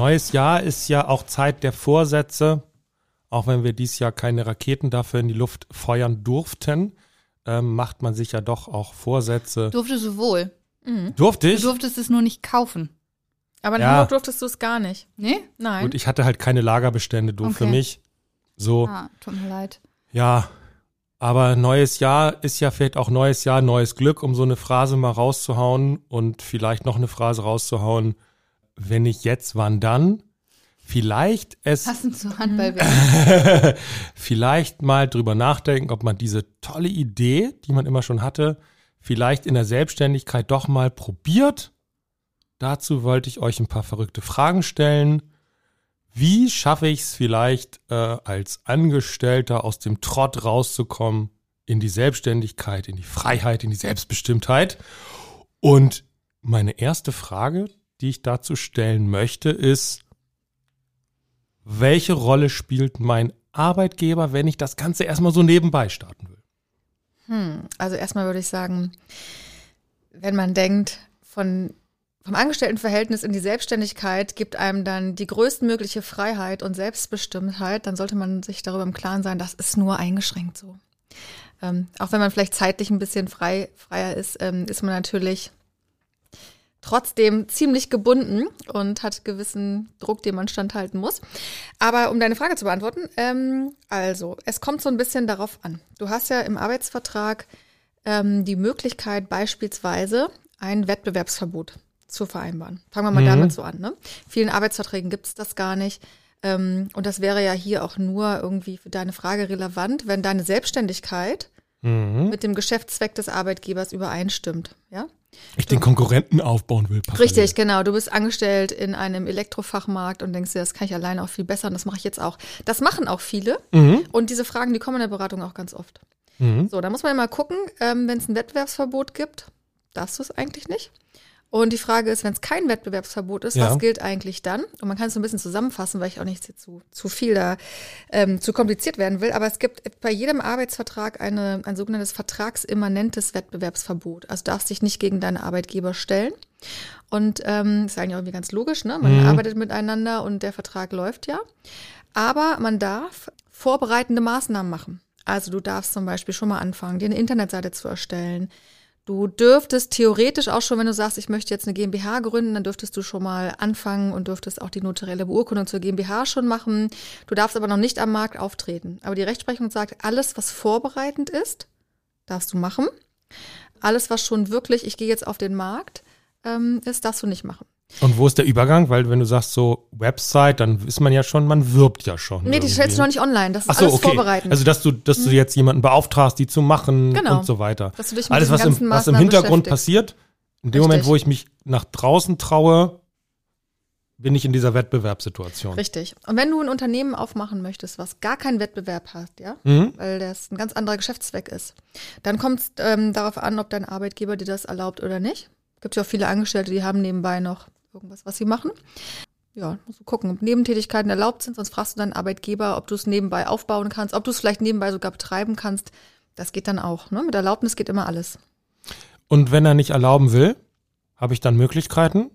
Neues Jahr ist ja auch Zeit der Vorsätze, auch wenn wir dieses Jahr keine Raketen dafür in die Luft feuern durften, ähm, macht man sich ja doch auch Vorsätze. Durfte du wohl. Mhm. Durfte Du ich? durftest es nur nicht kaufen. Aber in Ja. Hamburg durftest du es gar nicht. Nee? Nein. Gut, ich hatte halt keine Lagerbestände, du für Okay. mich. So, Ah, tut mir leid. ja. Aber neues Jahr ist ja vielleicht auch neues Jahr, neues Glück, um so eine Phrase mal rauszuhauen und vielleicht noch eine Phrase rauszuhauen. Wenn nicht jetzt, wann dann? Vielleicht es Passend zur Handball vielleicht mal drüber nachdenken, ob man diese tolle Idee, die man immer schon hatte, vielleicht in der Selbstständigkeit doch mal probiert. Dazu wollte ich euch ein paar verrückte Fragen stellen. Wie schaffe ich es vielleicht äh, als Angestellter aus dem Trott rauszukommen in die Selbstständigkeit, in die Freiheit, in die Selbstbestimmtheit? Und meine erste Frage, die ich dazu stellen möchte, ist, welche Rolle spielt mein Arbeitgeber, wenn ich das Ganze erstmal so nebenbei starten will? Hm, also erstmal würde ich sagen, wenn man denkt, von, vom Angestelltenverhältnis in die Selbstständigkeit gibt einem dann die größtmögliche Freiheit und Selbstbestimmtheit, dann sollte man sich darüber im Klaren sein, das ist nur eingeschränkt so. Ähm, auch wenn man vielleicht zeitlich ein bisschen frei, freier ist, ähm, ist man natürlich trotzdem ziemlich gebunden und hat gewissen Druck, den man standhalten muss. Aber um deine Frage zu beantworten, ähm, also es kommt so ein bisschen darauf an. Du hast ja im Arbeitsvertrag ähm, die Möglichkeit beispielsweise ein Wettbewerbsverbot zu vereinbaren. Fangen wir mal Mhm. damit so an. Ne? Vielen Arbeitsverträgen gibt es das gar nicht. Ähm, und das wäre ja hier auch nur irgendwie für deine Frage relevant, wenn deine Selbstständigkeit Mhm. mit dem Geschäftszweck des Arbeitgebers übereinstimmt. Ja? Ich den Konkurrenten aufbauen will. parallel. Richtig, genau. Du bist angestellt in einem Elektrofachmarkt und denkst dir, das kann ich alleine auch viel besser und das mache ich jetzt auch. Das machen auch viele Mhm. und diese Fragen, die kommen in der Beratung auch ganz oft. Mhm. So, da muss man ja mal gucken, ähm, wenn es ein Wettbewerbsverbot gibt, darfst du es eigentlich nicht. Und die Frage ist, wenn es kein Wettbewerbsverbot ist, Ja. was gilt eigentlich dann? Und man kann es so ein bisschen zusammenfassen, weil ich auch nicht zu, zu viel da ähm, zu kompliziert werden will. Aber es gibt bei jedem Arbeitsvertrag eine, ein sogenanntes vertragsimmanentes Wettbewerbsverbot. Also du darfst dich nicht gegen deinen Arbeitgeber stellen. Und ähm, ist eigentlich auch irgendwie ganz logisch, ne? Man Mhm. arbeitet miteinander und der Vertrag läuft ja. Aber man darf vorbereitende Maßnahmen machen. Also du darfst zum Beispiel schon mal anfangen, dir eine Internetseite zu erstellen. Du dürftest theoretisch auch schon, wenn du sagst, ich möchte jetzt eine GmbH gründen, dann dürftest du schon mal anfangen und dürftest auch die notarielle Beurkundung zur GmbH schon machen. Du darfst aber noch nicht am Markt auftreten. Aber die Rechtsprechung sagt, alles, was vorbereitend ist, darfst du machen. Alles, was schon wirklich, ich gehe jetzt auf den Markt, ähm, ist, darfst du nicht machen. Und wo ist der Übergang? Weil wenn du sagst so Website, dann ist man ja schon, man wirbt ja schon. Nee, die irgendwie. stellst du noch nicht online. Das ist so, alles okay. vorbereitend. Also dass du, dass du jetzt jemanden beauftragst, die zu machen Genau. und so weiter. Dass du dich mit Alles, was im, was im Hintergrund passiert, in dem Moment, Richtig. wo ich mich nach draußen traue, bin ich in dieser Wettbewerbssituation. Richtig. Und wenn du ein Unternehmen aufmachen möchtest, was gar keinen Wettbewerb hat, ja, Mhm. weil das ein ganz anderer Geschäftszweck ist, dann kommt es ähm, darauf an, ob dein Arbeitgeber dir das erlaubt oder nicht. Gibt ja auch viele Angestellte, die haben nebenbei noch irgendwas, was sie machen. Ja, musst du gucken, ob Nebentätigkeiten erlaubt sind, sonst fragst du deinen Arbeitgeber, ob du es nebenbei aufbauen kannst, ob du es vielleicht nebenbei sogar betreiben kannst. Das geht dann auch. Ne? Mit Erlaubnis geht immer alles. Und wenn er nicht erlauben will, habe ich dann Möglichkeiten?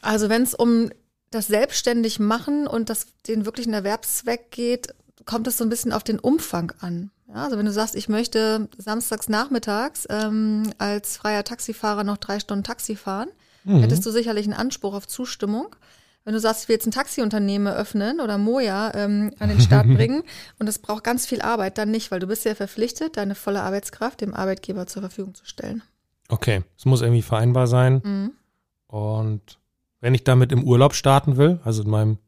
Also wenn es um das selbstständig machen und das den wirklichen Erwerbszweck geht, kommt es so ein bisschen auf den Umfang an. Ja, also wenn du sagst, ich möchte samstags nachmittags ähm, als freier Taxifahrer noch drei Stunden Taxi fahren, hättest du sicherlich einen Anspruch auf Zustimmung. Wenn du sagst, ich will jetzt ein Taxiunternehmen öffnen oder Moja ähm, an den Start bringen und es braucht ganz viel Arbeit, dann nicht, weil du bist ja verpflichtet, deine volle Arbeitskraft dem Arbeitgeber zur Verfügung zu stellen. Okay, es muss irgendwie vereinbar sein. Mhm. Und wenn ich damit im Urlaub starten will, also in meinem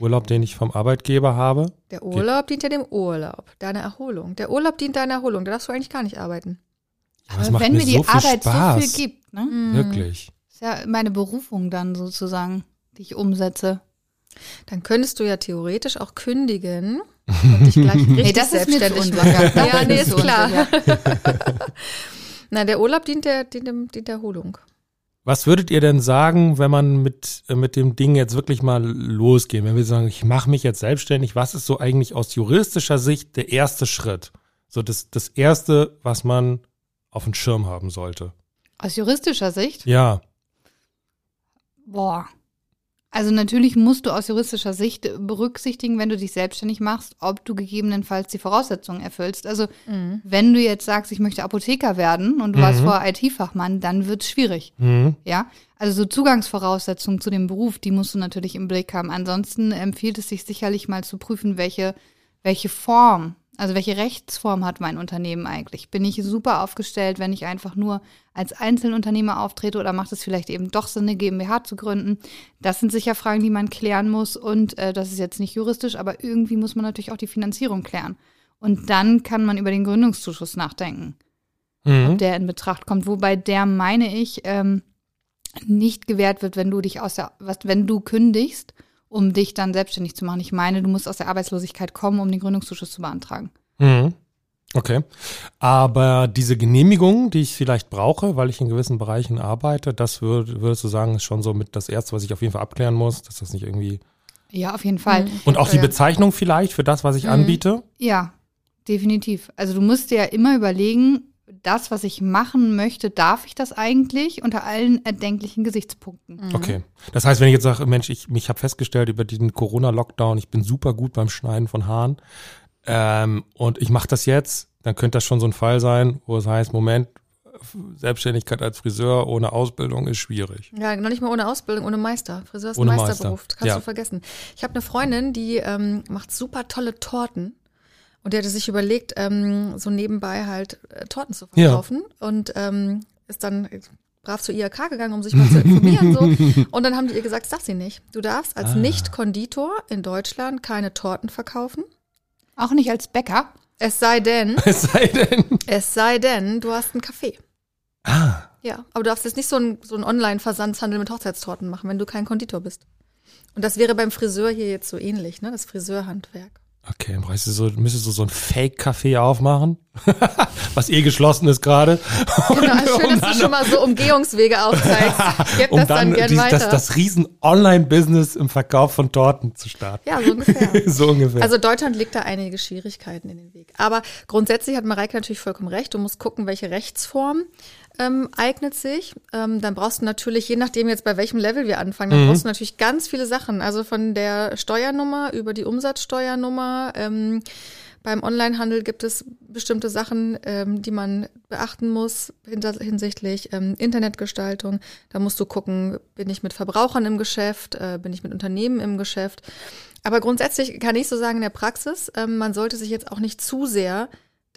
Urlaub, den ich vom Arbeitgeber habe, Der Urlaub dient ja dem Urlaub, deiner Erholung. Der Urlaub dient deiner Erholung. Da darfst du eigentlich gar nicht arbeiten. Aber macht wenn mir die so viel Arbeit Spaß. so viel gibt, Ne? Mhm. Wirklich. Ist ja meine Berufung dann sozusagen, die ich umsetze. Dann könntest du ja theoretisch auch kündigen und dich gleich richtig Nee, das ist mir selbstständig unsicher. machen. Ja, nee, ist ist klar. Na, der Urlaub dient der, dient, dem- dient der Erholung. Was würdet ihr denn sagen, wenn man mit, äh, mit dem Ding jetzt wirklich mal losgehen? Wenn wir sagen, ich mache mich jetzt selbstständig, was ist so eigentlich aus juristischer Sicht der erste Schritt? So das, das erste, was man auf dem Schirm haben sollte. Aus juristischer Sicht? Ja. Boah. Also natürlich musst du aus juristischer Sicht berücksichtigen, wenn du dich selbstständig machst, ob du gegebenenfalls die Voraussetzungen erfüllst. Also wenn du jetzt sagst, ich möchte Apotheker werden und du warst Mhm. vorher IT-Fachmann, dann wird's schwierig. Mhm. Ja, also so Zugangsvoraussetzungen zu dem Beruf, die musst du natürlich im Blick haben. Ansonsten empfiehlt es sich sicherlich mal zu prüfen, welche, welche Form, also welche Rechtsform hat mein Unternehmen eigentlich? Bin ich super aufgestellt, wenn ich einfach nur als Einzelunternehmer auftrete oder macht es vielleicht eben doch Sinn, eine GmbH zu gründen? Das sind sicher Fragen, die man klären muss und äh, das ist jetzt nicht juristisch, aber irgendwie muss man natürlich auch die Finanzierung klären. Und dann kann man über den Gründungszuschuss nachdenken Mhm. der in Betracht kommt. Wobei der, meine ich, ähm, nicht gewährt wird, wenn du dich aus der, was, wenn du kündigst, um dich dann selbstständig zu machen. Ich meine, du musst aus der Arbeitslosigkeit kommen, um den Gründungszuschuss zu beantragen. Mhm. Okay. Aber diese Genehmigung, die ich vielleicht brauche, weil ich in gewissen Bereichen arbeite, das würd, würdest du sagen, ist schon so mit das Erste, was ich auf jeden Fall abklären muss, dass das nicht irgendwie. Ja, auf jeden Fall. Und auch die. Bezeichnung vielleicht für das, was ich anbiete. Ja, definitiv. Also du musst dir ja immer überlegen, das, was ich machen möchte, darf ich das eigentlich unter allen erdenklichen Gesichtspunkten? Okay. Das heißt, wenn ich jetzt sage, Mensch, ich, ich habe festgestellt über diesen Corona-Lockdown, ich bin super gut beim Schneiden von Haaren ähm, und ich mache das jetzt, dann könnte das schon so ein Fall sein, wo es heißt, Moment, Selbstständigkeit als Friseur ohne Ausbildung ist schwierig. Ja, noch nicht mal ohne Ausbildung, ohne Meister. Friseur ist Ohne ein Meister. Meisterberuf. Kannst Ja. du vergessen. Ich habe eine Freundin, die ähm, macht super tolle Torten. Und die hatte sich überlegt, ähm, so nebenbei halt äh, Torten zu Ja. verkaufen. Und ähm, ist dann brav zur IHK gegangen, um sich mal zu informieren. so. Und dann haben die ihr gesagt, das darf sie nicht. Du darfst als Ah. Nicht-Konditor in Deutschland keine Torten verkaufen. Auch nicht als Bäcker. Es sei denn, Es sei denn. es sei denn, du hast einen Café. Ah. Ja, aber du darfst jetzt nicht so einen so einen Online-Versandshandel mit Hochzeitstorten machen, wenn du kein Konditor bist. Und das wäre beim Friseur hier jetzt so ähnlich, ne? Das Friseurhandwerk. Okay, dann brauchst du so, müsstest du so ein Fake-Café aufmachen, was eh geschlossen ist gerade. Genau, schön, um dass du schon mal so Umgehungswege aufzeigst. Gib um das dann, dann gern weiter. das, das riesen Online-Business im Verkauf von Torten zu starten. ja, so ungefähr. so ungefähr. Also Deutschland legt da einige Schwierigkeiten in den Weg. Aber grundsätzlich hat Mareike natürlich vollkommen recht. Du musst gucken, welche Rechtsform ähm, eignet sich. Ähm, dann brauchst du natürlich, je nachdem jetzt bei welchem Level wir anfangen, dann brauchst du natürlich ganz viele Sachen. Also von der Steuernummer über die Umsatzsteuernummer. Ähm, beim Onlinehandel gibt es bestimmte Sachen, ähm, die man beachten muss hinsichtlich ähm, Internetgestaltung. Da musst du gucken, bin ich mit Verbrauchern im Geschäft, äh, bin ich mit Unternehmen im Geschäft. Aber grundsätzlich kann ich so sagen in der Praxis, ähm, man sollte sich jetzt auch nicht zu sehr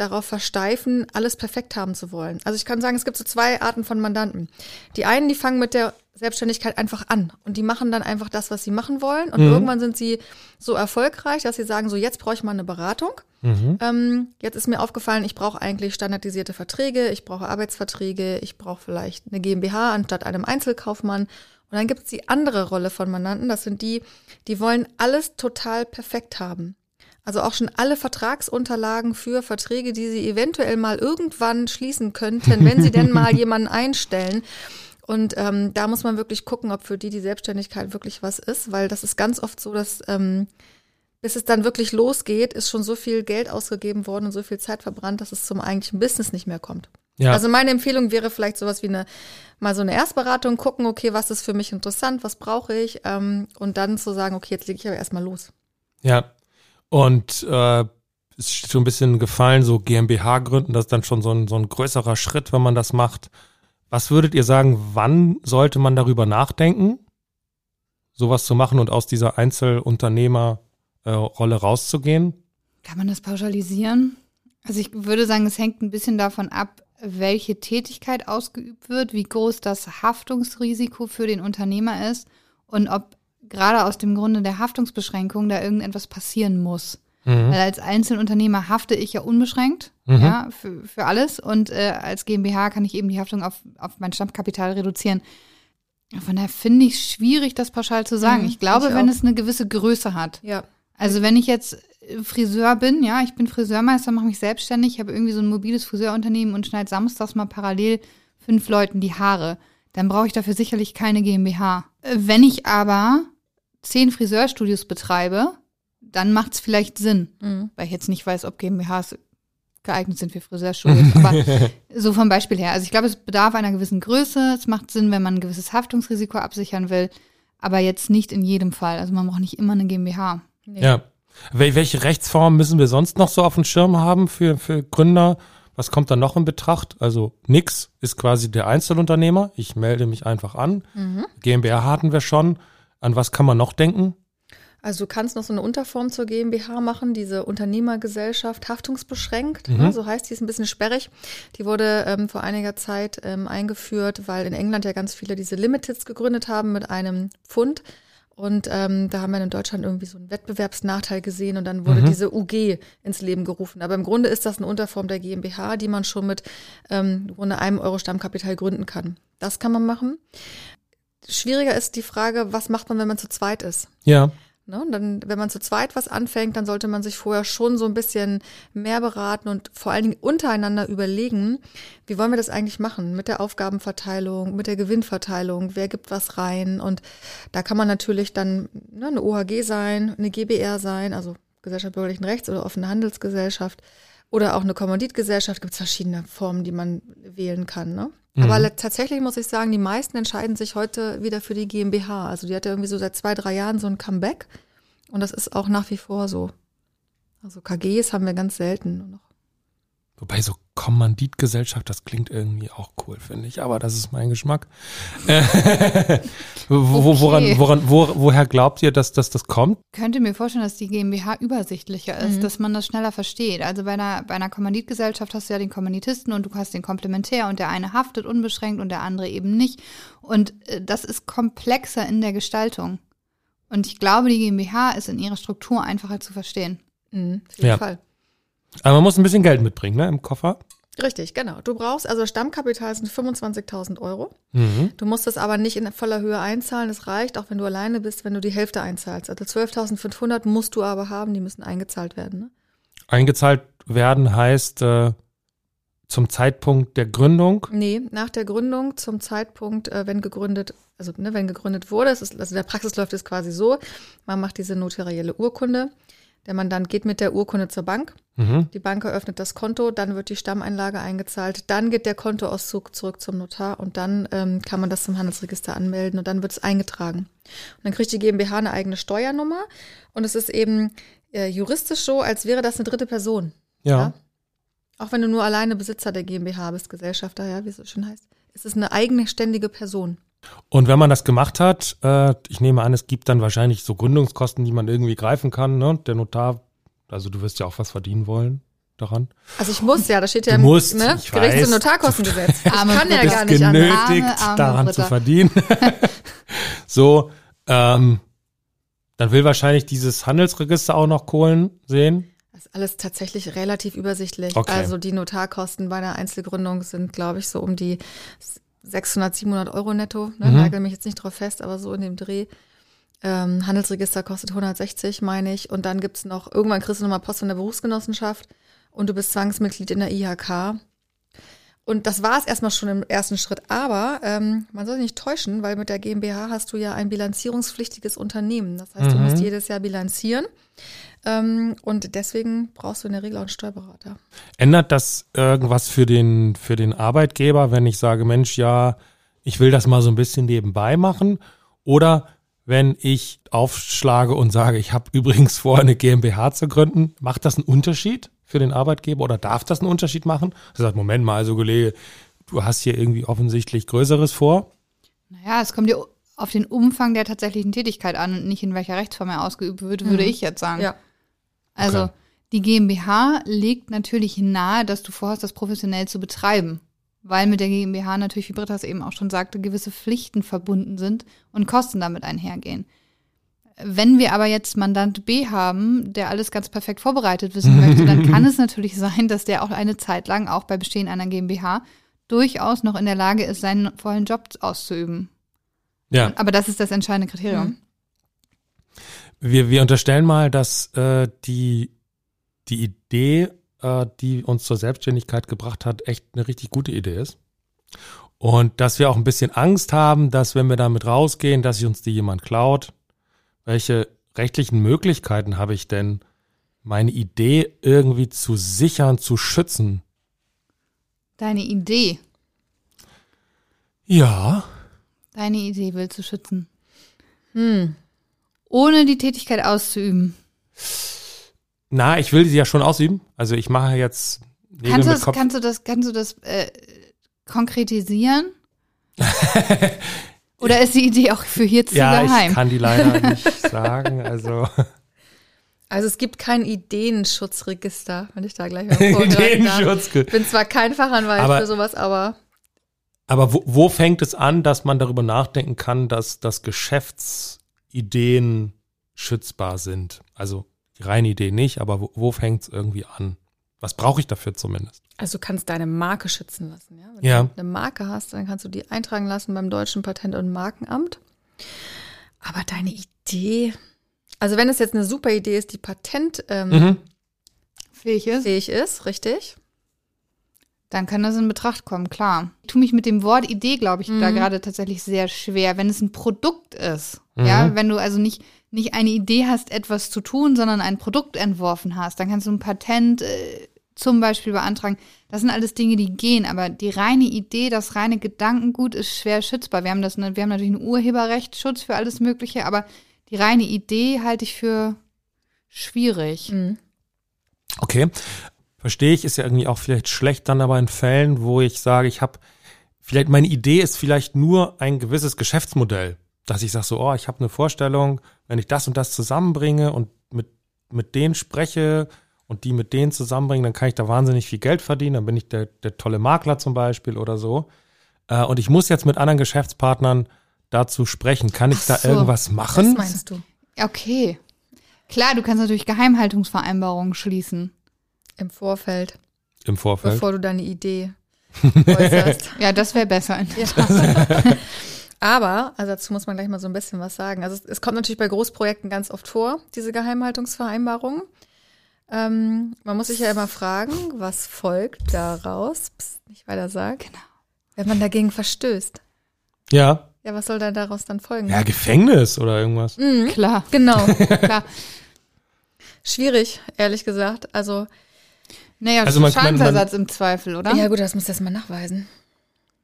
darauf versteifen, alles perfekt haben zu wollen. Also ich kann sagen, es gibt so zwei Arten von Mandanten. Die einen, die fangen mit der Selbstständigkeit einfach an und die machen dann einfach das, was sie machen wollen. Und irgendwann sind sie so erfolgreich, dass sie sagen, so jetzt brauche ich mal eine Beratung. Ähm, jetzt ist mir aufgefallen, ich brauche eigentlich standardisierte Verträge, ich brauche Arbeitsverträge, ich brauche vielleicht eine GmbH anstatt einem Einzelkaufmann. Und dann gibt es die andere Rolle von Mandanten, das sind die, die wollen alles total perfekt haben. Also auch schon alle Vertragsunterlagen für Verträge, die sie eventuell mal irgendwann schließen könnten, wenn sie denn mal jemanden einstellen. Und ähm, da muss man wirklich gucken, ob für die die Selbstständigkeit wirklich was ist, weil das ist ganz oft so, dass ähm, bis es dann wirklich losgeht, ist schon so viel Geld ausgegeben worden und so viel Zeit verbrannt, dass es zum eigentlichen Business nicht mehr kommt. ja. Also meine Empfehlung wäre vielleicht sowas wie eine mal so eine Erstberatung, gucken, okay, was ist für mich interessant, was brauche ich, ähm, und dann zu sagen, okay, jetzt lege ich aber erstmal los. Ja. Und äh, ist schon ein bisschen gefallen, so GmbH gründen, das ist dann schon so ein, so ein größerer Schritt, wenn man das macht. Was würdet ihr sagen, wann sollte man darüber nachdenken, sowas zu machen und aus dieser Einzelunternehmerrolle rauszugehen? Kann man das pauschalisieren? Also ich würde sagen, es hängt ein bisschen davon ab, welche Tätigkeit ausgeübt wird, wie groß das Haftungsrisiko für den Unternehmer ist und ob gerade aus dem Grunde der Haftungsbeschränkung da irgendetwas passieren muss. Mhm. Weil als Einzelunternehmer hafte ich ja unbeschränkt Mhm. ja, für, für alles. Und äh, als GmbH kann ich eben die Haftung auf, auf mein Stammkapital reduzieren. Von daher finde ich es schwierig, das pauschal zu sagen. Mhm, ich glaube, ich wenn es eine gewisse Größe hat. Ja. Also wenn ich jetzt Friseur bin, ja, ich bin Friseurmeister, mache mich selbstständig, habe irgendwie so ein mobiles Friseurunternehmen und schneide samstags mal parallel fünf Leuten die Haare, dann brauche ich dafür sicherlich keine GmbH. Äh, Wenn ich aber zehn Friseurstudios betreibe, dann macht es vielleicht Sinn, Mhm. weil ich jetzt nicht weiß, ob GmbHs geeignet sind für Friseurstudios. Aber so vom Beispiel her. Also ich glaube, es bedarf einer gewissen Größe. Es macht Sinn, wenn man ein gewisses Haftungsrisiko absichern will, aber jetzt nicht in jedem Fall. Also man braucht nicht immer eine GmbH. Nee. Ja. Wel welche Rechtsform müssen wir sonst noch so auf dem Schirm haben für, für Gründer? Was kommt da noch in Betracht? Also nix ist quasi der Einzelunternehmer. Ich melde mich einfach an. Mhm. GmbH hatten wir schon. An was kann man noch denken? Also du kannst noch so eine Unterform zur GmbH machen, diese Unternehmergesellschaft haftungsbeschränkt, Mhm. ne, so heißt die, ist ein bisschen sperrig. Die wurde ähm, vor einiger Zeit ähm, eingeführt, weil in England ja ganz viele diese Limiteds gegründet haben mit einem Pfund. Und ähm, da haben wir in Deutschland irgendwie so einen Wettbewerbsnachteil gesehen und dann wurde Mhm. diese UG ins Leben gerufen. Aber im Grunde ist das eine Unterform der GmbH, die man schon mit ähm, im Grunde einem Euro Stammkapital gründen kann. Das kann man machen. Schwieriger ist die Frage, was macht man, wenn man zu zweit ist? Ja. Ne? Dann, wenn man zu zweit was anfängt, dann sollte man sich vorher schon so ein bisschen mehr beraten und vor allen Dingen untereinander überlegen, wie wollen wir das eigentlich machen mit der Aufgabenverteilung, mit der Gewinnverteilung, wer gibt was rein. Und da kann man natürlich dann ne, eine OHG sein, eine GBR sein, also Gesellschaft bürgerlichen Rechts oder offene Handelsgesellschaft oder auch eine Kommanditgesellschaft. Gibt es verschiedene Formen, die man wählen kann. Ne? Aber le- tatsächlich muss ich sagen, die meisten entscheiden sich heute wieder für die GmbH. Also die hat ja irgendwie so seit zwei, drei Jahren so ein Comeback. Und das ist auch nach wie vor so. Also KGs haben wir ganz selten nur noch. Wobei so Kommanditgesellschaft, das klingt irgendwie auch cool, finde ich. Aber das ist mein Geschmack. Äh, wo, wo, woran, Okay. woran, wo, woher glaubt ihr, dass, dass das kommt? könnte mir vorstellen, dass die GmbH übersichtlicher ist, Mhm. dass man das schneller versteht. Also bei einer, bei einer Kommanditgesellschaft hast du ja den Kommanditisten und du hast den Komplementär und der eine haftet unbeschränkt und der andere eben nicht. Und äh, das ist komplexer in der Gestaltung. Und ich glaube, die GmbH ist in ihrer Struktur einfacher zu verstehen. Mhm, auf jeden Ja. Fall. Aber man muss ein bisschen Geld mitbringen, ne, im Koffer. Richtig, genau. Du brauchst, also Stammkapital sind 25.000 Euro. Mhm. Du musst das aber nicht in voller Höhe einzahlen. Es reicht, auch wenn du alleine bist, wenn du die Hälfte einzahlst. Also 12.500 musst du aber haben, die müssen eingezahlt werden. Ne? Eingezahlt werden heißt äh, zum Zeitpunkt der Gründung. Nee, nach der Gründung zum Zeitpunkt, äh, wenn gegründet, also ne, wenn gegründet wurde, ist, also in der Praxis läuft es quasi so, man macht diese notarielle Urkunde, der Mandant geht mit der Urkunde zur Bank, Mhm. die Bank eröffnet das Konto, dann wird die Stammeinlage eingezahlt, dann geht der Kontoauszug zurück zum Notar und dann ähm, kann man das zum Handelsregister anmelden und dann wird es eingetragen. Und dann kriegt die GmbH eine eigene Steuernummer und es ist eben äh, juristisch so, als wäre das eine dritte Person. Ja. Auch wenn du nur alleine Besitzer der GmbH bist, Gesellschafter, ja, wie es so schön heißt. Es ist eine eigenständige Person. Und wenn man das gemacht hat, äh, ich nehme an, es gibt dann wahrscheinlich so Gründungskosten, die man irgendwie greifen kann. Ne? Der Notar, also du wirst ja auch was verdienen wollen daran. Also ich muss ja, da steht ja im musst, ne, ich Gerichts- und Notarkostengesetz. Ich Arme kann ja gar nicht genötigt, Arme, arme daran Britta. zu verdienen. so, ähm, dann will wahrscheinlich dieses Handelsregister auch noch Kohlen sehen. Das ist alles tatsächlich relativ übersichtlich. Okay. Also die Notarkosten bei einer Einzelgründung sind, glaube ich, so um die 600, 700 Euro netto. Ne? Mhm. Nagel mich jetzt nicht drauf fest, aber so in dem Dreh. Ähm, Handelsregister kostet 160, meine ich. Und dann gibt's noch, irgendwann kriegst du nochmal Post von der Berufsgenossenschaft und du bist Zwangsmitglied in der IHK. Und das war es erstmal schon im ersten Schritt. Aber ähm, man soll sich nicht täuschen, weil mit der GmbH hast du ja ein bilanzierungspflichtiges Unternehmen. Das heißt, du Mhm. musst jedes Jahr bilanzieren. Ähm, und deswegen brauchst du in der Regel auch einen Steuerberater. Ändert das irgendwas für den, für den Arbeitgeber, wenn ich sage, Mensch, ja, ich will das mal so ein bisschen nebenbei machen? Oder wenn ich aufschlage und sage, ich habe übrigens vor, eine GmbH zu gründen, macht das einen Unterschied für den Arbeitgeber oder darf das einen Unterschied machen? Er sagt, Moment mal, also Kollege, du hast hier irgendwie offensichtlich Größeres vor. Naja, es kommt ja auf den Umfang der tatsächlichen Tätigkeit an und nicht in welcher Rechtsform er ausgeübt wird, würde Mhm. ich jetzt sagen. Ja. Also Okay. die GmbH legt natürlich nahe, dass du vorhast, das professionell zu betreiben. Weil mit der GmbH natürlich, wie Britta es eben auch schon sagte, gewisse Pflichten verbunden sind und Kosten damit einhergehen. Wenn wir aber jetzt Mandant B haben, der alles ganz perfekt vorbereitet wissen möchte, dann kann es natürlich sein, dass der auch eine Zeit lang, auch bei Bestehen einer GmbH, durchaus noch in der Lage ist, seinen vollen Job auszuüben. Ja. Aber das ist das entscheidende Kriterium. Mhm. Wir, wir unterstellen mal, dass äh, die, die Idee, äh, die uns zur Selbstständigkeit gebracht hat, echt eine richtig gute Idee ist. Und dass wir auch ein bisschen Angst haben, dass wenn wir damit rausgehen, dass sich uns die jemand klaut. Welche rechtlichen Möglichkeiten habe ich denn, meine Idee irgendwie zu sichern, zu schützen? Deine Idee, Ja, deine Idee willst du schützen. Hm. Ohne die Tätigkeit auszuüben. na, ich will sie ja schon ausüben. Also ich mache jetzt Nägel Kannst du, mit das, Kopf. kannst du das, kannst du das äh, konkretisieren? Oder ist die Idee auch für hier zu ja, geheim? ich kann die leider nicht sagen. Also Also es gibt kein Ideenschutzregister, wenn ich da gleich mal. Ideenschutz. Ich bin zwar kein Fachanwalt Aber- für sowas, aber Aber wo, wo fängt es an, dass man darüber nachdenken kann, dass, dass Geschäftsideen schützbar sind? Also die reine Idee nicht, aber wo, wo fängt es irgendwie an? Was brauche ich dafür zumindest? also du kannst deine Marke schützen lassen. Ja? Wenn Ja. du eine Marke hast, dann kannst du die eintragen lassen beim Deutschen Patent- und Markenamt. Aber deine Idee, also wenn es jetzt eine super Idee ist, die patentfähig ähm, Mhm. Fähig ist, ist, richtig? dann kann das in Betracht kommen, klar. Ich tue mich mit dem Wort Idee, glaube ich, da Mhm. gerade tatsächlich sehr schwer, wenn es ein Produkt ist. Mhm. Ja, wenn du also nicht, nicht eine Idee hast, etwas zu tun, sondern ein Produkt entworfen hast, dann kannst du ein Patent äh, zum Beispiel beantragen. Das sind alles Dinge, die gehen, aber die reine Idee, das reine Gedankengut ist schwer schützbar. Wir haben das, wir haben natürlich einen Urheberrechtsschutz für alles Mögliche, aber die reine Idee halte ich für schwierig. Mhm. Okay. Verstehe ich, ist ja irgendwie auch vielleicht schlecht dann aber in Fällen, wo ich sage, ich habe, vielleicht meine Idee ist vielleicht nur ein gewisses Geschäftsmodell, dass ich sage so, oh, ich habe eine Vorstellung, wenn ich das und das zusammenbringe und mit, mit denen spreche und die mit denen zusammenbringen, dann kann ich da wahnsinnig viel Geld verdienen, dann bin ich der, der tolle Makler zum Beispiel oder so. Äh, und ich muss jetzt mit anderen Geschäftspartnern dazu sprechen. Kann ich Ach da so, irgendwas Was machen? meinst du? Okay. Klar, du kannst natürlich Geheimhaltungsvereinbarungen schließen. Im Vorfeld, Im Vorfeld. bevor du deine Idee äußerst. Ja, das wäre besser. Aber, also dazu muss man gleich mal so ein bisschen was sagen. Also es, es kommt natürlich bei Großprojekten ganz oft vor, diese Geheimhaltungsvereinbarung. Ähm, man muss sich ja immer fragen, was folgt daraus, Psst, nicht weiter sagen, Genau. wenn man dagegen verstößt. Ja. Ja, was soll da daraus dann folgen? Ja, Gefängnis oder irgendwas. Mhm, Klar, genau. klar. Schwierig, ehrlich gesagt. Also, Naja, Also man- man- man- Schadensersatz im Zweifel, oder? ja gut, das muss das mal nachweisen.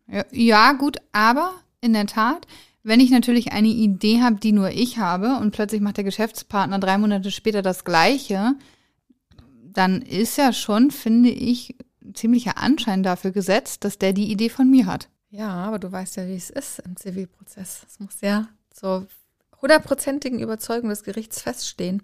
Ja, ja, gut, aber in der Tat, wenn ich natürlich eine Idee habe, die nur ich habe und plötzlich macht der Geschäftspartner drei Monate später das Gleiche, dann ist ja schon, finde ich, ein ziemlicher Anschein dafür gesetzt, dass der die Idee von mir hat. Ja, aber du weißt ja, wie es ist im Zivilprozess. Es muss ja zur hundertprozentigen Überzeugung des Gerichts feststehen.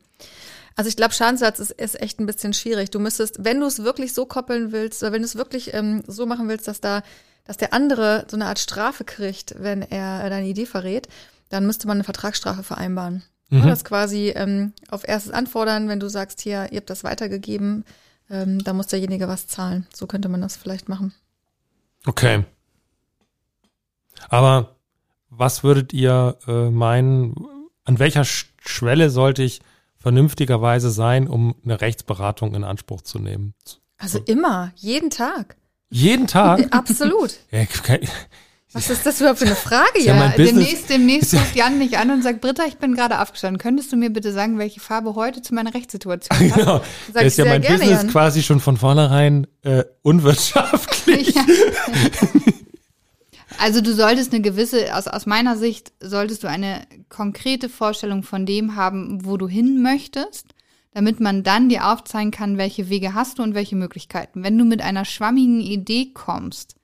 Also ich glaube, Schadensersatz ist, ist echt ein bisschen schwierig. Du müsstest, wenn du es wirklich so koppeln willst, oder wenn du es wirklich ähm, so machen willst, dass da, dass der andere so eine Art Strafe kriegt, wenn er äh, deine Idee verrät, dann müsste man eine Vertragsstrafe vereinbaren. Mhm. Das quasi ähm, auf erstes anfordern, wenn du sagst, hier, ihr habt das weitergegeben, ähm, da muss derjenige was zahlen. So könnte man das vielleicht machen. Okay. Aber was würdet ihr äh, meinen, an welcher Sch Schwelle sollte ich vernünftigerweise sein, um eine Rechtsberatung in Anspruch zu nehmen? Also immer, jeden Tag. Jeden Tag? Absolut. ja, Was ist das überhaupt für eine Frage ja Business. demnächst, demnächst ruft Jan mich an und sagt, Britta, ich bin gerade aufgestanden. Könntest du mir bitte sagen, welche Farbe heute zu meiner Rechtssituation passt? genau. Sag Da ich ist ja sehr mein gerne, Business Jan. quasi schon von vornherein äh, unwirtschaftlich. Ja. Also du solltest eine gewisse, aus, aus meiner Sicht, solltest du eine konkrete Vorstellung von dem haben, wo du hin möchtest, damit man dann dir aufzeigen kann, welche Wege hast du und welche Möglichkeiten. Wenn du mit einer schwammigen Idee kommst,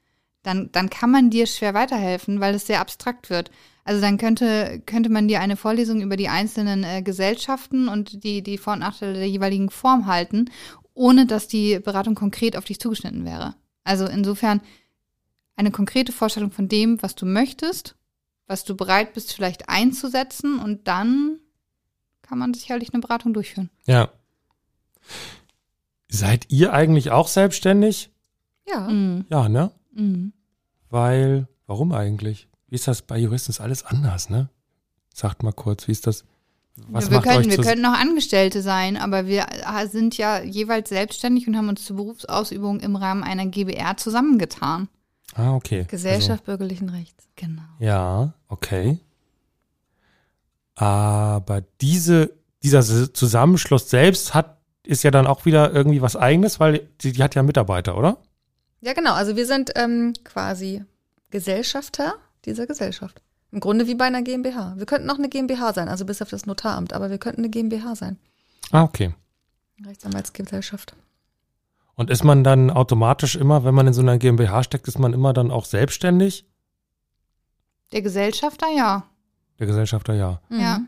dann, dann kann man dir schwer weiterhelfen, weil es sehr abstrakt wird. Also dann könnte, könnte man dir eine Vorlesung über die einzelnen äh, Gesellschaften und die, die Vor- und Nachteile der jeweiligen Form halten, ohne dass die Beratung konkret auf dich zugeschnitten wäre. Also insofern eine konkrete Vorstellung von dem, was du möchtest, was du bereit bist vielleicht einzusetzen und dann kann man sicherlich eine Beratung durchführen. Ja. Seid ihr eigentlich auch selbstständig? Ja. Mhm. Ja, ne? Mhm. Weil, warum eigentlich? Wie ist das bei Juristen? Ist alles anders, ne? Sagt mal kurz, wie ist das? Was ja, wir macht können, euch wir können auch Angestellte sein, aber wir äh, sind ja jeweils selbstständig und haben uns zur Berufsausübung im Rahmen einer GBR zusammengetan. Ah, okay. Gesellschaft bürgerlichen Rechts. Genau. Also, ja, okay. Aber diese, dieser Zusammenschluss selbst hat, ist ja dann auch wieder irgendwie was eigenes, weil die, die hat ja Mitarbeiter, oder? Ja, genau. Also wir sind ähm, quasi Gesellschafter dieser Gesellschaft. Im Grunde wie bei einer GmbH. Wir könnten auch eine GmbH sein, also bis auf das Notaramt, aber wir könnten eine GmbH sein. Ah, okay. Rechtsanwaltsgesellschaft. Und ist man dann automatisch immer, wenn man in so einer GmbH steckt, ist man immer dann auch selbstständig? Der Gesellschafter, ja. Der Gesellschafter, ja. Ja.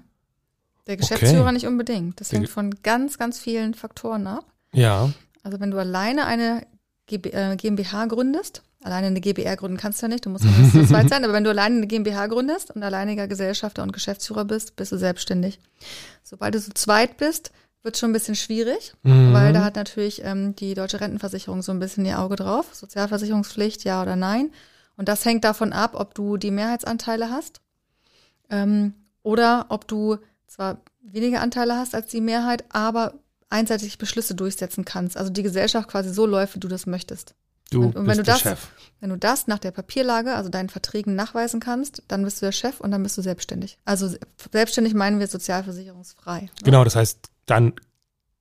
Der Geschäftsführer Okay. nicht unbedingt. Das hängt von ganz, ganz vielen Faktoren ab. Ja. Also wenn du alleine eine äh, GmbH gründest, alleine eine GbR gründen kannst du ja nicht, du musst ja mindestens zu zweit sein, aber wenn du alleine eine GmbH gründest und alleiniger Gesellschafter und Geschäftsführer bist, bist du selbstständig. Sobald du zu zweit bist, wird schon ein bisschen schwierig, Mhm. weil da hat natürlich ähm, die deutsche Rentenversicherung so ein bisschen ihr Auge drauf. Sozialversicherungspflicht, ja oder nein. Und das hängt davon ab, ob du die Mehrheitsanteile hast ähm, oder ob du zwar weniger Anteile hast als die Mehrheit, aber einseitig Beschlüsse durchsetzen kannst. Also die Gesellschaft quasi so läuft, wie du das möchtest. Du Und- und wenn bist du der das- Chef. Wenn du das nach der Papierlage, also deinen Verträgen nachweisen kannst, dann bist du der Chef und dann bist du selbstständig. Also se- selbstständig meinen wir sozialversicherungsfrei. ne? Genau, das heißt dann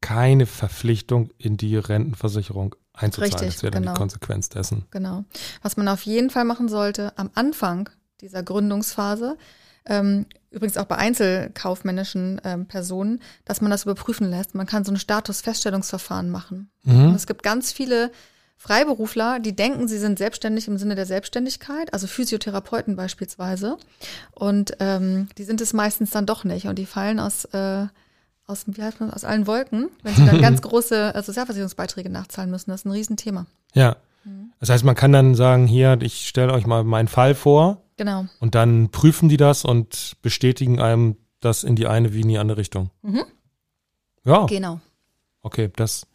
keine Verpflichtung in die Rentenversicherung einzuzahlen. Richtig, das wäre dann genau. die Konsequenz dessen. Genau. Was man auf jeden Fall machen sollte am Anfang dieser Gründungsphase, ähm, übrigens auch bei einzelkaufmännischen ähm, Personen, dass man das überprüfen lässt. Man kann so ein Statusfeststellungsverfahren machen. Und Mhm. es gibt ganz viele Freiberufler, die denken, sie sind selbstständig im Sinne der Selbstständigkeit, also Physiotherapeuten beispielsweise. Und ähm, die sind es meistens dann doch nicht. Und die fallen aus, äh, aus, wie heißt man, aus allen Wolken, wenn sie dann ganz große äh, Sozialversicherungsbeiträge nachzahlen müssen. Das ist ein Riesenthema. Ja. Mhm. Das heißt, man kann dann sagen, hier, ich stelle euch mal meinen Fall vor Genau. und dann prüfen die das und bestätigen einem das in die eine wie in die andere Richtung. Mhm. Ja, Genau. okay, das,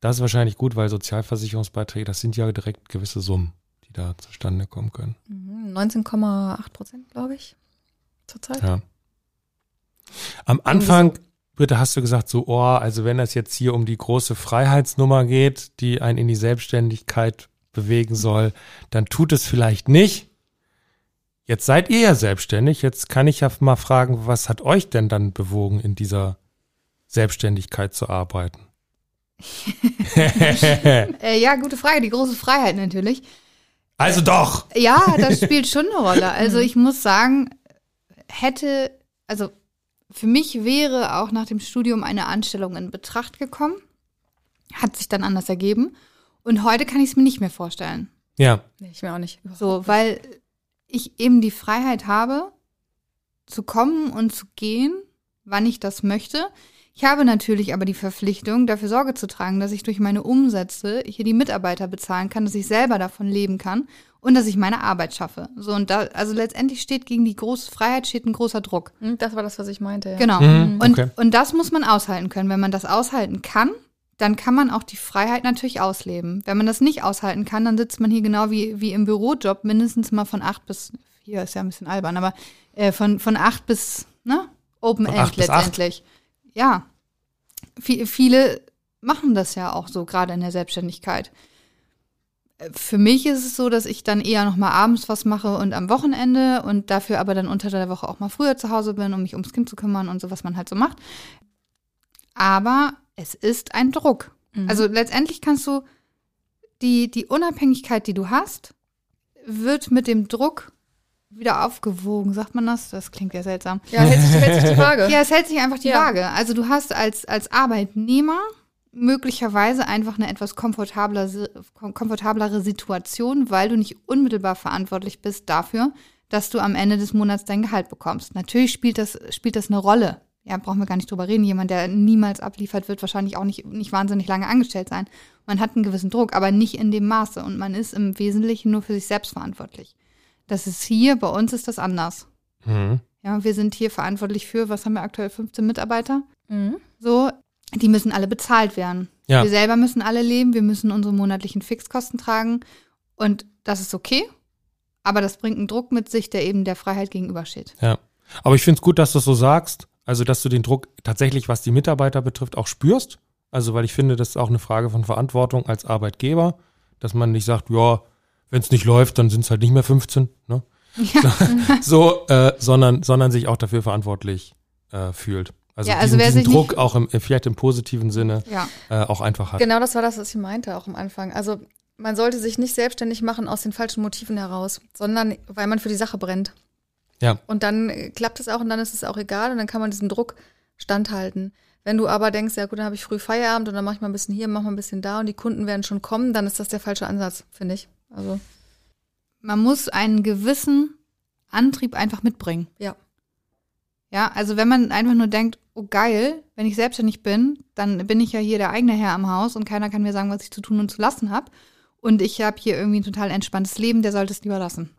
das ist wahrscheinlich gut, weil Sozialversicherungsbeiträge, das sind ja direkt gewisse Summen, die da zustande kommen können. Mhm, 19,8 Prozent, glaube ich, zurzeit. Ja. Am Anfang, Britta, hast du gesagt, so, oh, also wenn das jetzt hier um die große Freiheitsnummer geht, die einen in die Selbstständigkeit bewegen soll, dann tut es vielleicht nicht. Jetzt seid ihr ja selbstständig. Jetzt kann ich ja mal fragen, was hat euch denn dann bewogen, in dieser Selbstständigkeit zu arbeiten? Äh, ja, gute Frage. Die große Freiheit natürlich. also doch. Ja, das spielt schon eine Rolle. Also ich muss sagen, hätte, also für mich wäre auch nach dem Studium eine Anstellung in Betracht gekommen. Hat sich dann anders ergeben. Und heute kann ich es mir nicht mehr vorstellen. Ja, Nee, ich mir auch nicht. So, weil ich eben die Freiheit habe, zu kommen und zu gehen, wann ich das möchte. Ich habe natürlich aber die Verpflichtung, dafür Sorge zu tragen, dass ich durch meine Umsätze hier die Mitarbeiter bezahlen kann, dass ich selber davon leben kann und dass ich meine Arbeit schaffe. So und da, also letztendlich steht gegen die große Freiheit steht ein großer Druck. Hm, Das war das, was ich meinte. Ja. Genau. Mhm, Und, okay. und das muss man aushalten können. Wenn man das aushalten kann, dann kann man auch die Freiheit natürlich ausleben. Wenn man das nicht aushalten kann, dann sitzt man hier genau wie, wie im Bürojob, mindestens mal von acht bis, hier ist ja ein bisschen albern, aber äh, von, von acht bis, ne, Open Von End acht bis acht? letztendlich. Ja. Vi- viele machen das ja auch so, gerade in der Selbstständigkeit. Für mich ist es so, dass ich dann eher noch mal abends was mache und am Wochenende und dafür aber dann unter der Woche auch mal früher zu Hause bin, um mich ums Kind zu kümmern und so, was man halt so macht. Aber es ist ein Druck. Mhm. Also letztendlich kannst du die, die Unabhängigkeit, die du hast, wird mit dem Druck wieder aufgewogen. Sagt man das? Das klingt ja seltsam. Ja, hält sich, hält sich die Frage. Ja, es hält sich einfach die Ja. Waage. Also du hast als, als Arbeitnehmer möglicherweise einfach eine etwas komfortabler, kom- komfortablere Situation, weil du nicht unmittelbar verantwortlich bist dafür, dass du am Ende des Monats dein Gehalt bekommst. Natürlich spielt das, spielt das eine Rolle. Ja, brauchen wir gar nicht drüber reden. Jemand, der niemals abliefert, wird wahrscheinlich auch nicht, nicht wahnsinnig lange angestellt sein. Man hat einen gewissen Druck, aber nicht in dem Maße. Und man ist im Wesentlichen nur für sich selbst verantwortlich. Das ist hier, bei uns ist das anders. Mhm. Ja, wir sind hier verantwortlich für, was haben wir aktuell, 15 Mitarbeiter? Mhm. So, die müssen alle bezahlt werden. Ja. Wir selber müssen alle leben, wir müssen unsere monatlichen Fixkosten tragen und das ist okay. Aber das bringt einen Druck mit sich, der eben der Freiheit gegenübersteht. Ja. Aber ich finde es gut, dass du es so sagst. Also, dass du den Druck tatsächlich, was die Mitarbeiter betrifft, auch spürst. Also, weil ich finde, das ist auch eine Frage von Verantwortung als Arbeitgeber, dass man nicht sagt, ja, wenn es nicht läuft, dann sind es halt nicht mehr 15, ne? so, äh, sondern, sondern sich auch dafür verantwortlich äh, fühlt. Also, Ja, also diesen, wer diesen sich Druck nicht- auch im, vielleicht im positiven Sinne Ja. äh, auch einfach hat. Genau das war das, was ich meinte auch am Anfang. Also man sollte sich nicht selbstständig machen aus den falschen Motiven heraus, sondern weil man für die Sache brennt. Ja. Und dann äh, klappt es auch und dann ist es auch egal und dann kann man diesem Druck standhalten. Wenn du aber denkst, ja gut, dann habe ich früh Feierabend und dann mache ich mal ein bisschen hier, mache mal ein bisschen da und die Kunden werden schon kommen, dann ist das der falsche Ansatz, finde ich. Also Man muss einen gewissen Antrieb einfach mitbringen. ja. Ja, also wenn man einfach nur denkt, oh geil, wenn ich selbstständig bin, dann bin ich ja hier der eigene Herr am Haus und keiner kann mir sagen, was ich zu tun und zu lassen habe. Und ich habe hier irgendwie ein total entspanntes Leben, der sollte es lieber lassen.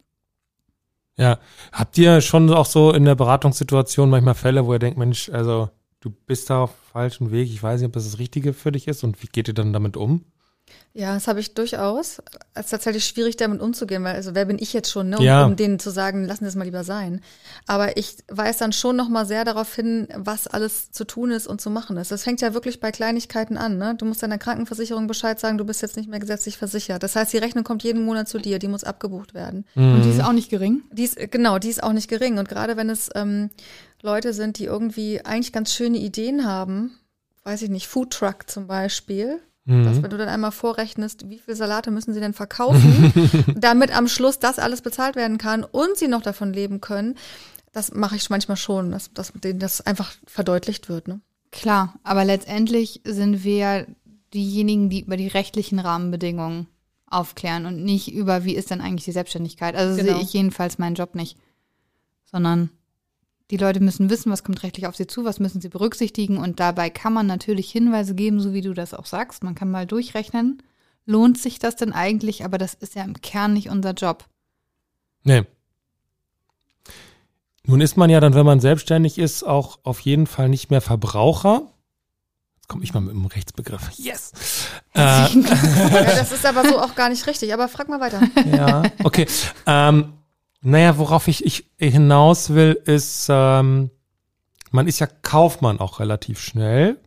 Ja. Habt ihr schon auch so in der Beratungssituation manchmal Fälle, wo ihr denkt, Mensch, also du bist da auf falschem Weg, ich weiß nicht, ob das das Richtige für dich ist und wie geht ihr dann damit um? Ja, das habe ich durchaus. Es ist tatsächlich schwierig, damit umzugehen, weil, also wer bin ich jetzt schon, ne, um, Ja. um denen zu sagen, lassen Sie es mal lieber sein. Aber ich weise dann schon nochmal sehr darauf hin, was alles zu tun ist und zu machen ist. Das fängt ja wirklich bei Kleinigkeiten an, ne? Du musst deiner Krankenversicherung Bescheid sagen, du bist jetzt nicht mehr gesetzlich versichert. Das heißt, die Rechnung kommt jeden Monat zu dir, die muss abgebucht werden. Und die Mhm. ist auch nicht gering. Die ist, genau, die ist auch nicht gering. Und gerade wenn es ähm, Leute sind, die irgendwie eigentlich ganz schöne Ideen haben, weiß ich nicht, Foodtruck zum Beispiel, dass Mhm. wenn du dann einmal vorrechnest, wie viel Salate müssen sie denn verkaufen, damit am Schluss das alles bezahlt werden kann und sie noch davon leben können, das mache ich manchmal schon, dass, dass denen das einfach verdeutlicht wird. Ne? Klar, aber letztendlich sind wir diejenigen, die über die rechtlichen Rahmenbedingungen aufklären und nicht über, wie ist denn eigentlich die Selbstständigkeit. Also Genau. sehe ich jedenfalls meinen Job nicht. Sondern die Leute müssen wissen, was kommt rechtlich auf sie zu, was müssen sie berücksichtigen und dabei kann man natürlich Hinweise geben, so wie du das auch sagst. Man kann mal durchrechnen, lohnt sich das denn eigentlich, aber das ist ja im Kern nicht unser Job. Nee. Nun ist man ja dann, wenn man selbstständig ist, auch auf jeden Fall nicht mehr Verbraucher. Jetzt komme ich mal mit einem Rechtsbegriff. Yes! Äh, Ja, das ist aber so auch gar nicht richtig. Aber frag mal weiter. ja, okay. Ähm, naja, worauf ich, ich hinaus will, ist, ähm, man ist ja Kaufmann auch relativ schnell.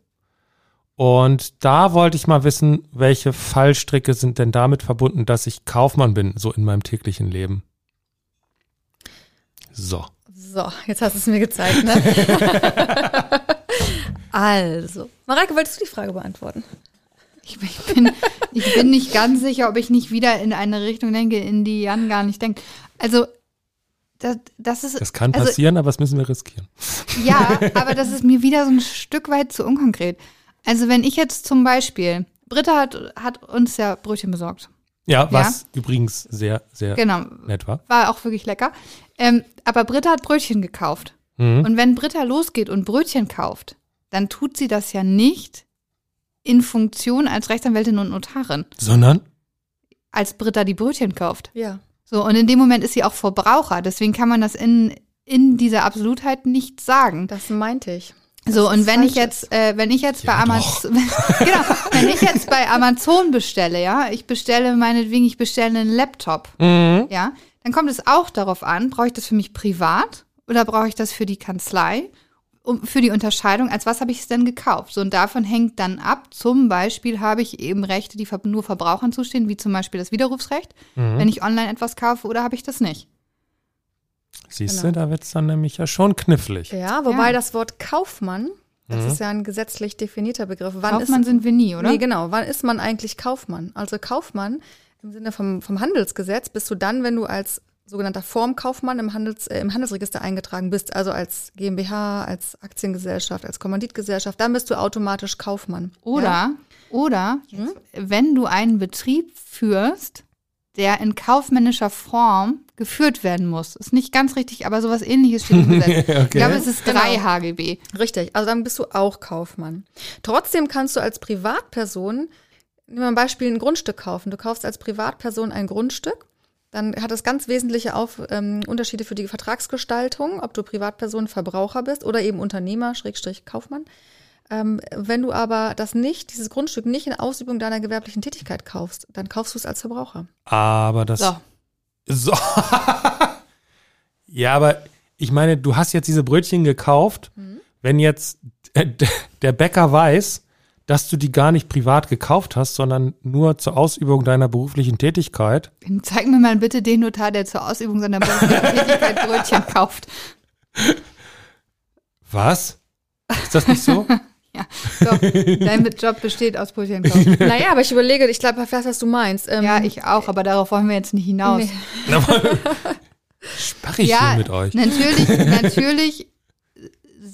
Und da wollte ich mal wissen, welche Fallstricke sind denn damit verbunden, dass ich Kaufmann bin, so in meinem täglichen Leben. So. So, jetzt hast du es mir gezeigt, ne? also, Mareike, wolltest du die Frage beantworten? Ich bin, ich, bin, ich bin nicht ganz sicher, ob ich nicht wieder in eine Richtung denke, in die Jan gar nicht denkt. Also, das, das ist. Das kann also, passieren, aber das müssen wir riskieren. Ja, aber das ist mir wieder so ein Stück weit zu unkonkret. Also, wenn ich jetzt zum Beispiel, Britta hat, hat uns ja Brötchen besorgt. Ja, was übrigens sehr, sehr Genau, nett war. war auch wirklich lecker. Ähm, aber Britta hat Brötchen gekauft. Mhm. Und wenn Britta losgeht und Brötchen kauft, dann tut sie das ja nicht in Funktion als Rechtsanwältin und Notarin, Sondern? als Britta die Brötchen kauft. Ja. So, und in dem Moment ist sie auch Verbraucher. Deswegen kann man das in, in dieser Absolutheit nicht sagen. Das meinte ich. So, Dass und wenn ich jetzt, äh, wenn ich jetzt bei Ja, Amazon, genau, wenn ich jetzt bei Amazon bestelle, ja, ich bestelle meinetwegen, ich bestelle einen Laptop, Mhm. ja, dann kommt es auch darauf an, brauche ich das für mich privat oder brauche ich das für die Kanzlei? Für die Unterscheidung, als was habe ich es denn gekauft? So, und davon hängt dann ab, zum Beispiel habe ich eben Rechte, die nur Verbrauchern zustehen, wie zum Beispiel das Widerrufsrecht, Mhm. wenn ich online etwas kaufe, oder habe ich das nicht? Siehst Genau. du, da wird's dann nämlich ja schon knifflig. Ja, wobei Ja. das Wort Kaufmann, das Mhm. ist ja ein gesetzlich definierter Begriff. Wann Kaufmann ist, sind wir nie, oder? Nee, genau. Wann ist man eigentlich Kaufmann? Also Kaufmann im Sinne vom, vom Handelsgesetz bist du dann, wenn du als sogenannter Formkaufmann im, Handels, äh, im Handelsregister eingetragen bist, also als GmbH, als Aktiengesellschaft, als Kommanditgesellschaft, dann bist du automatisch Kaufmann. Oder, Ja? oder, Hm? wenn du einen Betrieb führst, der in kaufmännischer Form geführt werden muss. Ist nicht ganz richtig, aber sowas ähnliches steht im Gesetz. Ich glaube, es ist Genau. 3 HGB. Richtig, also dann bist du auch Kaufmann. Trotzdem kannst du als Privatperson, nehmen wir ein Beispiel, ein Grundstück kaufen. Du kaufst als Privatperson ein Grundstück, dann hat es ganz wesentliche Auf, ähm, Unterschiede für die Vertragsgestaltung, ob du Privatperson, Verbraucher bist oder eben Unternehmer, Schrägstrich Kaufmann. Ähm, wenn du aber das nicht, dieses Grundstück nicht in Ausübung deiner gewerblichen Tätigkeit kaufst, dann kaufst du es als Verbraucher. Aber das. So. So. ja, aber ich meine, du hast jetzt diese Brötchen gekauft. Wenn jetzt der Bäcker weiß, dass du die gar nicht privat gekauft hast, sondern nur zur Ausübung deiner beruflichen Tätigkeit. Zeig mir mal bitte den Notar, der zur Ausübung seiner beruflichen Tätigkeit Brötchen kauft. Was? Ist das nicht so? Ja, doch. Dein Job besteht aus Brötchen kaufen. naja, aber ich überlege, ich glaube, ich weiß, was du meinst. Ähm, Ja, ich auch, aber darauf wollen wir jetzt nicht hinaus. Nee. Sparre ich ja, hier mit euch. natürlich, natürlich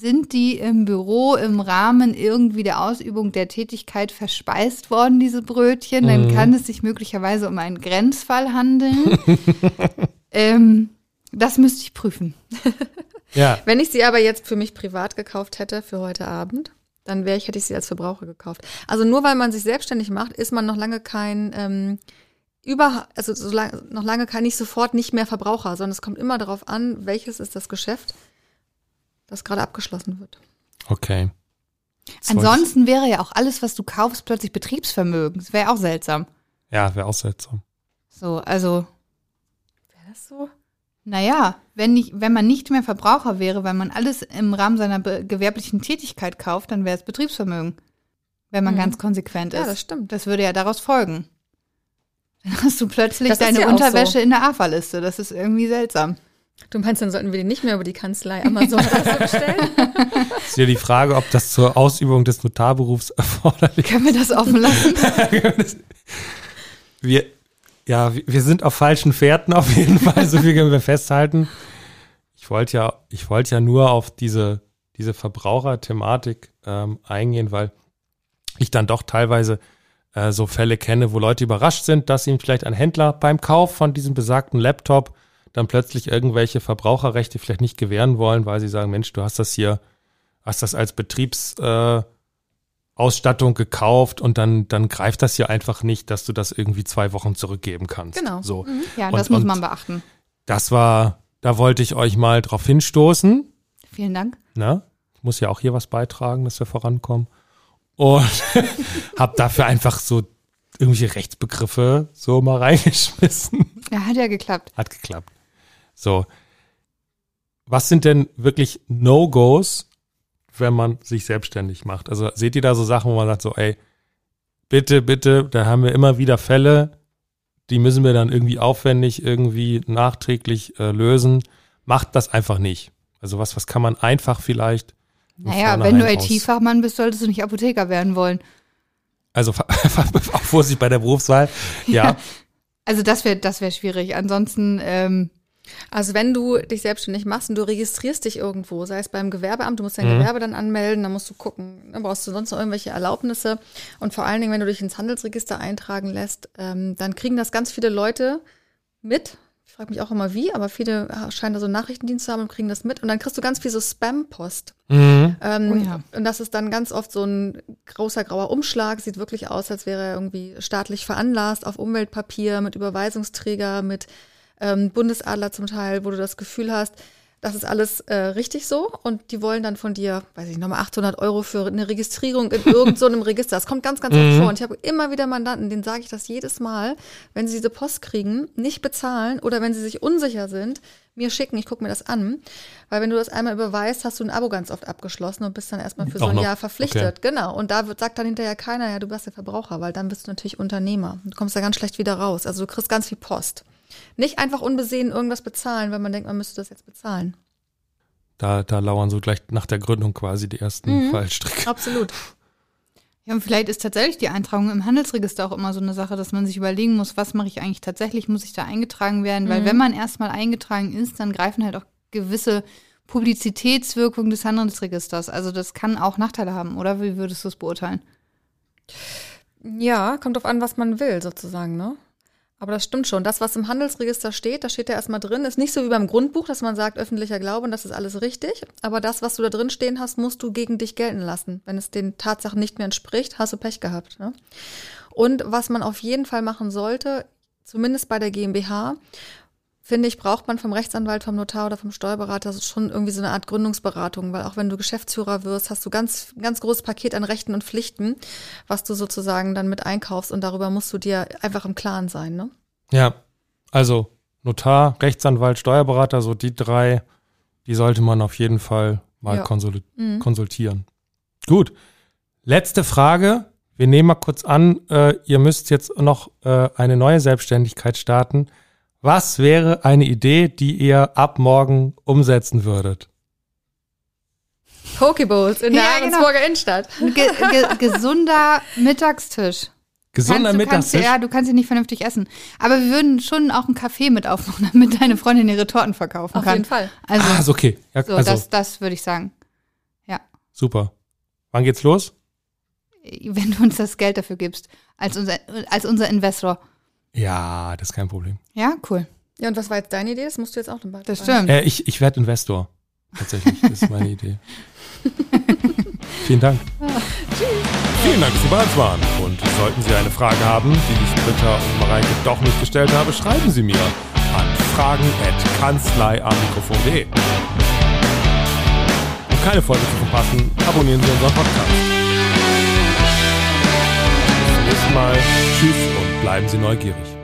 sind die im Büro im Rahmen irgendwie der Ausübung der Tätigkeit verspeist worden, diese Brötchen. Dann Mhm. kann es sich möglicherweise um einen Grenzfall handeln. ähm, das müsste ich prüfen. Ja, Wenn ich sie aber jetzt für mich privat gekauft hätte, für heute Abend, dann wäre ich, hätte ich sie als Verbraucher gekauft. Also nur weil man sich selbstständig macht, ist man noch lange kein, ähm, über, also so lang, noch lange kein nicht sofort nicht mehr Verbraucher, sondern es kommt immer darauf an, welches ist das Geschäft, das gerade abgeschlossen wird. okay. Ansonsten wäre ja auch alles, was du kaufst, plötzlich Betriebsvermögen. Das wäre auch seltsam. Ja, wäre auch seltsam. So, also, Wäre das so? naja, wenn, nicht, wenn man nicht mehr Verbraucher wäre, weil man alles im Rahmen seiner gewerblichen Tätigkeit kauft, dann wäre es Betriebsvermögen. Wenn man Mhm. ganz konsequent ist. Ja, das stimmt. Das würde ja daraus folgen. Dann hast du plötzlich Das deine ja Unterwäsche so. in der AFA-Liste. Das ist irgendwie seltsam. Du meinst, dann sollten wir die nicht mehr über die Kanzlei Amazon so bestellen? Ist ja die Frage, ob das zur Ausübung des Notarberufs erforderlich Können wir das offen lassen? Wir, ja, wir- wir sind auf falschen Fährten auf jeden Fall, so viel können wir festhalten. Ich wollte ja, ich wollte ja nur auf diese, diese Verbraucherthematik ähm, eingehen, weil ich dann doch teilweise äh, so Fälle kenne, wo Leute überrascht sind, dass ihnen vielleicht ein Händler beim Kauf von diesem besagten Laptop dann plötzlich irgendwelche Verbraucherrechte vielleicht nicht gewähren wollen, weil sie sagen, Mensch, du hast das hier, hast das als Betriebs, äh, gekauft und dann, dann greift das hier einfach nicht, dass du das irgendwie zwei Wochen zurückgeben kannst. Genau. So. Ja, Und- das muss man beachten. Das war, da wollte ich euch mal drauf hinstoßen. Vielen Dank. Ne? Ich muss ja auch hier was beitragen, dass wir vorankommen. Und habe dafür einfach so irgendwelche Rechtsbegriffe so mal reingeschmissen. Ja, hat ja geklappt. Hat geklappt. So. Was sind denn wirklich No-Gos, wenn man sich selbstständig macht? Also seht ihr da so Sachen, wo man sagt so, ey, bitte, bitte, da haben wir immer wieder Fälle, die müssen wir dann irgendwie aufwendig, irgendwie nachträglich äh, lösen. Macht das einfach nicht. Also was, was kann man einfach vielleicht Naja, wenn du IT-Fachmann bist, solltest du nicht Apotheker werden wollen. Also auch Vorsicht bei der Berufswahl. Ja, Also das wäre das wär schwierig. Ansonsten, ähm, Also wenn du dich selbstständig machst und du registrierst dich irgendwo, sei es beim Gewerbeamt, du musst dein Mhm. Gewerbe dann anmelden, dann musst du gucken, dann brauchst du sonst noch irgendwelche Erlaubnisse. Und vor allen Dingen, wenn du dich ins Handelsregister eintragen lässt, ähm, dann kriegen das ganz viele Leute mit. Ich frage mich auch immer wie, aber viele scheinen da so einen Nachrichtendienst zu haben und kriegen das mit. Und dann kriegst du ganz viel so Spam-Post. mhm. Ähm, Oh ja. Und das ist dann ganz oft so ein großer grauer Umschlag, sieht wirklich aus, als wäre er irgendwie staatlich veranlasst, auf Umweltpapier, mit Überweisungsträger, mit ähm, Bundesadler zum Teil, wo du das Gefühl hast, das ist alles äh, richtig so und die wollen dann von dir, weiß ich, nochmal 800 Euro für eine Registrierung in irgendeinem so Register. Das kommt ganz, ganz oft vor und ich habe immer wieder Mandanten, denen sage ich das jedes Mal, wenn sie diese Post kriegen, nicht bezahlen oder wenn sie sich unsicher sind, mir schicken, ich gucke mir das an, weil wenn du das einmal überweist, hast du ein Abo ganz oft abgeschlossen und bist dann erstmal für so Auch ein noch? Jahr verpflichtet. Genau. Und da wird, sagt dann hinterher keiner, ja, du bist der Verbraucher, weil dann bist du natürlich Unternehmer. Du kommst da ganz schlecht wieder raus. Also du kriegst ganz viel Post. Nicht einfach unbesehen irgendwas bezahlen, wenn man denkt, man müsste das jetzt bezahlen. Da, da lauern so gleich nach der Gründung quasi die ersten Mhm. Fallstricke. Absolut. ja, und vielleicht ist tatsächlich die Eintragung im Handelsregister auch immer so eine Sache, dass man sich überlegen muss, was mache ich eigentlich tatsächlich, muss ich da eingetragen werden? Weil wenn man erstmal eingetragen ist, dann greifen halt auch gewisse Publizitätswirkungen des Handelsregisters. Also das kann auch Nachteile haben, oder? Wie würdest du es beurteilen? Ja, kommt drauf an, was man will, sozusagen, ne? Aber das stimmt schon. Das, was im Handelsregister steht, da steht ja erstmal drin, ist nicht so wie beim Grundbuch, dass man sagt, öffentlicher Glaube und das ist alles richtig. Aber das, was du da drin stehen hast, musst du gegen dich gelten lassen. Wenn es den Tatsachen nicht mehr entspricht, hast du Pech gehabt. Ne? Und was man auf jeden Fall machen sollte, zumindest bei der GmbH, finde ich, braucht man vom Rechtsanwalt, vom Notar oder vom Steuerberater schon irgendwie so eine Art Gründungsberatung, weil auch wenn du Geschäftsführer wirst, hast du ganz, ganz großes Paket an Rechten und Pflichten, was du sozusagen dann mit einkaufst und darüber musst du dir einfach im Klaren sein, ne? Ja, also Notar, Rechtsanwalt, Steuerberater, so die drei, die sollte man auf jeden Fall mal Ja. konsul Mhm. konsultieren. Gut. Letzte Frage. Wir nehmen mal kurz an, äh, ihr müsst jetzt noch äh, eine neue Selbstständigkeit starten. Was wäre eine Idee, die ihr ab morgen umsetzen würdet? Pokeballs in der Ja, genau. Ahrensburger Innenstadt. Ge ge gesunder Mittagstisch. Gesunder kannst, du kannst, Mittagstisch? ja, du kannst ihn nicht vernünftig essen. Aber wir würden schon auch einen Kaffee mit aufmachen, damit deine Freundin ihre Torten verkaufen Auf kann. jeden Fall. Also, ah, ist okay. Ja, so, also, das, das würde ich sagen. Ja. super. Wann geht's los? Wenn du uns das Geld dafür gibst, als unser, als unser Investor. Ja, das ist kein Problem. Ja, cool. Ja, und was war jetzt deine Idee? Das musst du jetzt auch dabei Das stimmt. Äh, ich ich werde Investor. Tatsächlich, das ist meine Idee. Vielen Dank. Vielen Dank, dass Sie bei uns waren. Und sollten Sie eine Frage haben, die ich Britta und Mareike doch nicht gestellt habe, schreiben Sie mir an fragen.kanzleiamikrofon.de. Um keine Folge zu verpassen, abonnieren Sie unseren Podcast. Nächsten Mal. Tschüss und bleiben Sie neugierig.